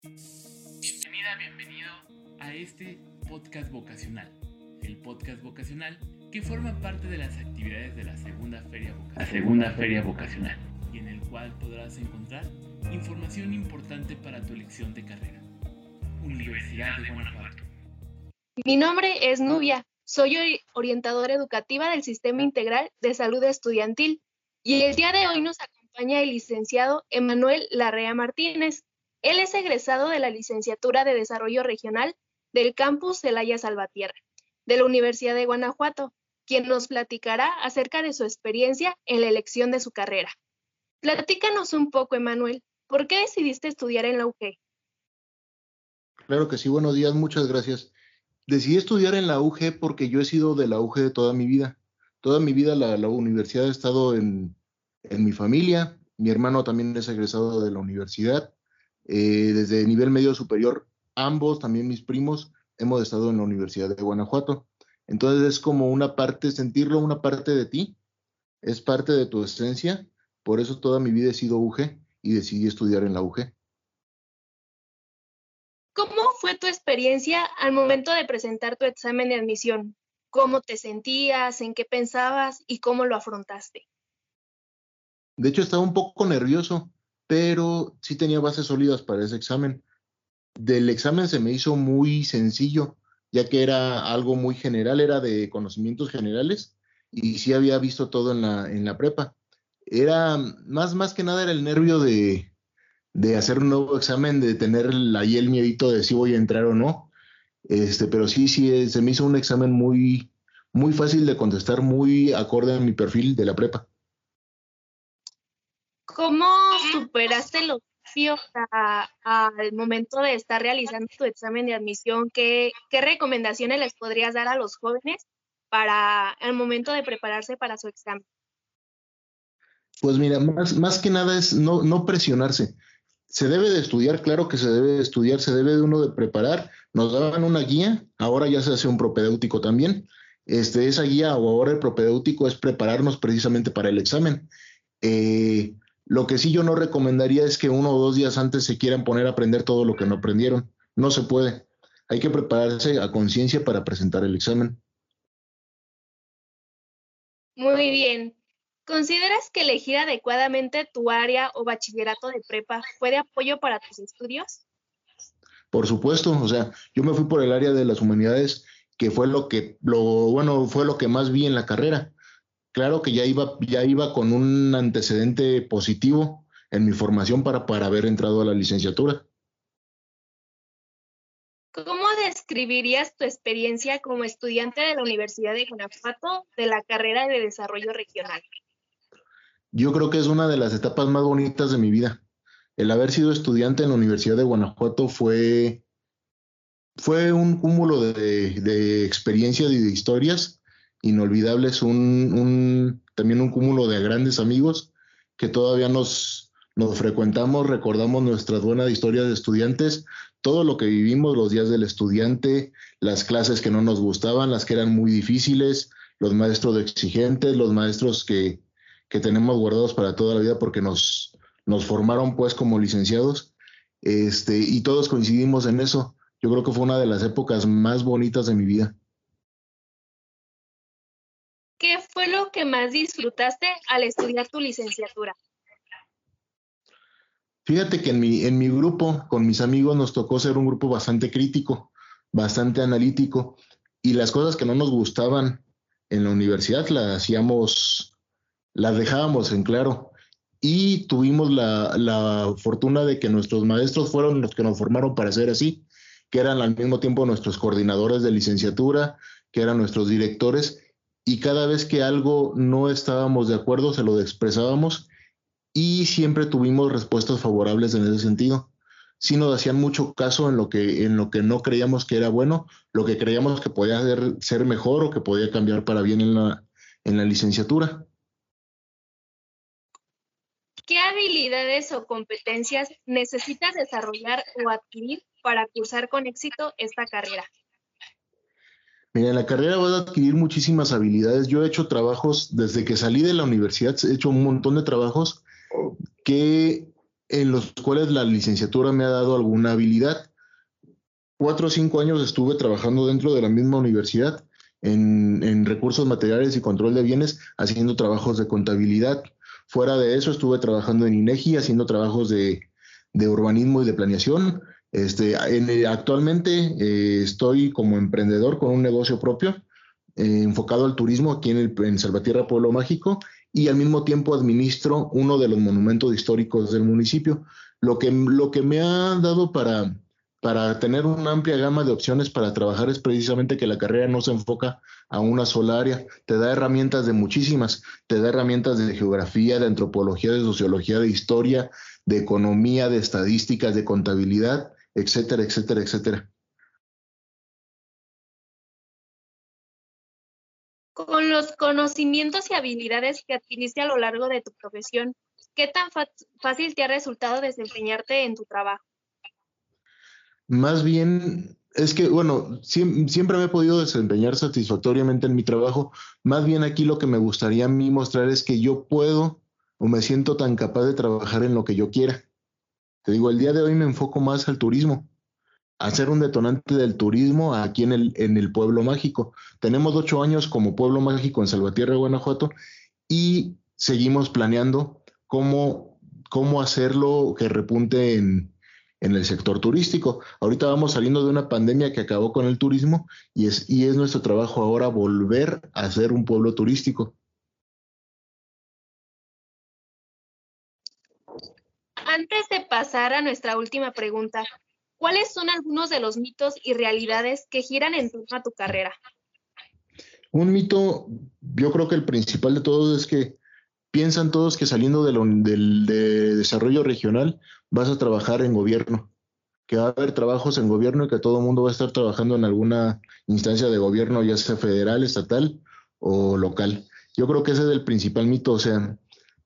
Bienvenida, bienvenido a este podcast vocacional. El podcast vocacional que forma parte de las actividades de la segunda feria vocacional. La segunda feria vocacional. Y en el cual podrás encontrar información importante para tu elección de carrera. Universidad de Guanajuato. Mi nombre es Nubia. Soy orientadora educativa del Sistema Integral de Salud Estudiantil y el día de hoy nos acompaña el licenciado Emanuel Larrea Martínez. Él es egresado de la licenciatura de Desarrollo Regional del campus Celaya Salvatierra, de la Universidad de Guanajuato, quien nos platicará acerca de su experiencia en la elección de su carrera. Platícanos un poco, Emanuel, ¿por qué decidiste estudiar en la UG? Claro que sí, buenos días, muchas gracias. Decidí estudiar en la UG porque yo he sido de la UG toda mi vida. Toda mi vida la, la universidad ha estado en, en mi familia. Mi hermano también es egresado de la universidad eh, desde nivel medio superior, ambos, también mis primos, hemos estado en la Universidad de Guanajuato. Entonces es como una parte, sentirlo una parte de ti, es parte de tu esencia. Por eso toda mi vida he sido UG y decidí estudiar en la UG. ¿Cómo fue tu experiencia al momento de presentar tu examen de admisión? ¿Cómo te sentías? ¿En qué pensabas? ¿Y cómo lo afrontaste? De hecho, estaba un poco nervioso pero sí tenía bases sólidas para ese examen. Del examen se me hizo muy sencillo, ya que era algo muy general, era de conocimientos generales y sí había visto todo en la, en la prepa. Era más, más que nada el nervio de, de hacer un nuevo examen, de tener ahí el miedito de si voy a entrar o no. Este, pero sí, sí, se me hizo un examen muy, muy fácil de contestar, muy acorde a mi perfil de la prepa. ¿Cómo superaste los desafíos al momento de estar realizando tu examen de admisión? ¿Qué, ¿Qué recomendaciones les podrías dar a los jóvenes para el momento de prepararse para su examen? Pues mira, más, que nada es no, no presionarse. Se debe de estudiar, claro que se debe de estudiar, se debe de uno de preparar. Nos daban una guía, ahora ya se hace un propedéutico también. Este, esa guía o ahora el propedéutico es prepararnos precisamente para el examen. Eh, lo que sí yo no recomendaría es que uno o dos días antes se quieran poner a aprender todo lo que no aprendieron. No se puede. Hay que prepararse a conciencia para presentar el examen. Muy bien. ¿Consideras que elegir adecuadamente tu área o bachillerato de prepa fue de apoyo para tus estudios? Por supuesto, o sea, yo me fui por el área de las humanidades, que fue lo que, lo bueno, fue lo que más vi en la carrera claro que ya iba, ya iba con un antecedente positivo en mi formación para, para haber entrado a la licenciatura. ¿Cómo describirías tu experiencia como estudiante de la Universidad de Guanajuato de la carrera de desarrollo regional? Yo creo que es una de las etapas más bonitas de mi vida. El haber sido estudiante en la Universidad de Guanajuato fue, fue un cúmulo de, de experiencias y de historias inolvidables, un, también un cúmulo de grandes amigos que todavía nos, nos frecuentamos, recordamos nuestras buenas historias de estudiantes, todo lo que vivimos los días del estudiante, las clases que no nos gustaban, las que eran muy difíciles, los maestros exigentes, los maestros que, que tenemos guardados para toda la vida porque nos, nos formaron pues como licenciados, este, y todos coincidimos en eso. Yo creo que fue una de las épocas más bonitas de mi vida. Que más disfrutaste al estudiar tu licenciatura? Fíjate que en mi, en mi grupo, con mis amigos, nos tocó ser un grupo bastante crítico, bastante analítico, y las cosas que no nos gustaban en la universidad las hacíamos, las dejábamos en claro. Y tuvimos la, la fortuna de que nuestros maestros fueron los que nos formaron para ser así, que eran al mismo tiempo nuestros coordinadores de licenciatura, que eran nuestros directores, y cada vez que algo no estábamos de acuerdo se lo expresábamos y siempre tuvimos respuestas favorables en ese sentido. Sí nos hacían mucho caso en lo que, en lo que no creíamos que era bueno, lo que creíamos que podía ser, ser mejor o que podía cambiar para bien en la, en la licenciatura. ¿Qué habilidades o competencias necesitas desarrollar o adquirir para cursar con éxito esta carrera? Mira, en la carrera vas a adquirir muchísimas habilidades. Yo he hecho trabajos, desde que salí de la universidad, he hecho un montón de trabajos que en los cuales la licenciatura me ha dado alguna habilidad. Cuatro o cinco años estuve trabajando dentro de la misma universidad en, recursos materiales y control de bienes, haciendo trabajos de contabilidad. Fuera de eso, estuve trabajando en INEGI, haciendo trabajos de, urbanismo y de planeación. Este, actualmente eh, estoy como emprendedor con un negocio propio eh, enfocado al turismo aquí en, el, en Salvatierra Pueblo Mágico y al mismo tiempo administro uno de los monumentos históricos del municipio, lo que, lo que me ha dado para, para tener una amplia gama de opciones para trabajar es precisamente que la carrera no se enfoca a una sola área, te da herramientas de muchísimas, te da herramientas de geografía, de antropología, de sociología, de historia, de economía, de estadísticas, de contabilidad, etcétera, etcétera, etcétera. Con los conocimientos y habilidades que adquiriste a lo largo de tu profesión, ¿qué tan fácil te ha resultado desempeñarte en tu trabajo? Más bien, es que, bueno, siempre, me he podido desempeñar satisfactoriamente en mi trabajo. Más bien aquí lo que me gustaría a mí mostrar es que yo puedo o me siento tan capaz de trabajar en lo que yo quiera. Te digo, el día de hoy me enfoco más al turismo hacer un detonante del turismo aquí en el, en el pueblo mágico. Tenemos ocho años como pueblo mágico en Salvatierra, Guanajuato, y seguimos planeando cómo, cómo hacerlo que repunte en, en el sector turístico. Ahorita vamos saliendo de una pandemia que acabó con el turismo y es, y es nuestro trabajo ahora volver a ser un pueblo turístico. Antes de pasar a nuestra última pregunta, ¿Cuáles son algunos de los mitos y realidades que giran en torno a tu carrera? Un mito, yo creo que el principal de todos es que piensan todos que saliendo del desarrollo regional vas a trabajar en gobierno, que va a haber trabajos en gobierno y que todo el mundo va a estar trabajando en alguna instancia de gobierno, ya sea federal, estatal o local. Yo creo que ese es el principal mito, o sea,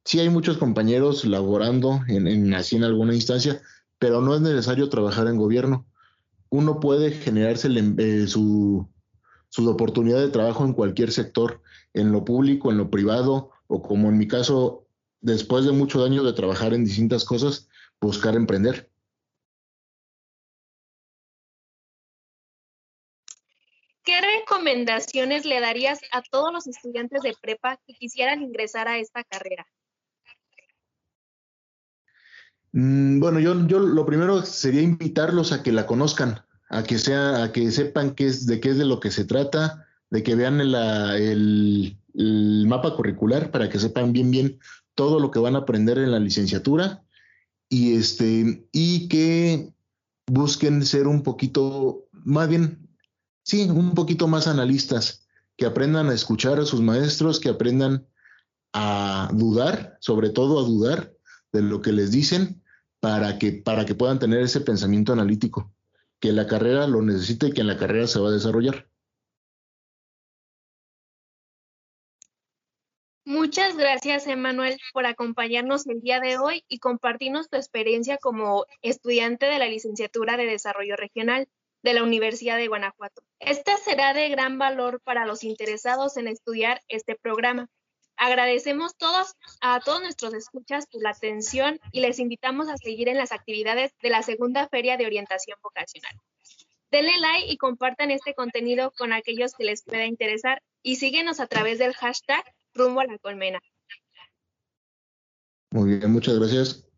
sí hay muchos compañeros laborando en, así en alguna instancia, pero no es necesario trabajar en gobierno. Uno puede generarse eh, su, su oportunidad de trabajo en cualquier sector, en lo público, en lo privado, o como en mi caso, después de muchos años de trabajar en distintas cosas, buscar emprender. ¿Qué recomendaciones le darías a todos los estudiantes de prepa que quisieran ingresar a esta carrera? Mm, bueno, yo, yo lo primero sería invitarlos a que la conozcan, a que sea, a que sepan qué es, de qué es de lo que se trata, de que vean el, mapa curricular para que sepan bien bien todo lo que van a aprender en la licenciatura y este y que busquen ser un poquito más bien sí un poquito más analistas que aprendan a escuchar a sus maestros que aprendan a dudar sobre todo a dudar de lo que les dicen para que, para que puedan tener ese pensamiento analítico, que la carrera lo necesite y que en la carrera se va a desarrollar. Muchas gracias, Emanuel, por acompañarnos el día de hoy y compartirnos tu experiencia como estudiante de la licenciatura de Desarrollo Regional de la Universidad de Guanajuato. Esta será de gran valor para los interesados en estudiar este programa. Agradecemos todos a todos nuestros escuchas por la atención y les invitamos a seguir en las actividades de la segunda Feria de Orientación Vocacional. Denle like y compartan este contenido con aquellos que les pueda interesar y síguenos a través del hashtag rumbo a la colmena. Muy bien, muchas gracias.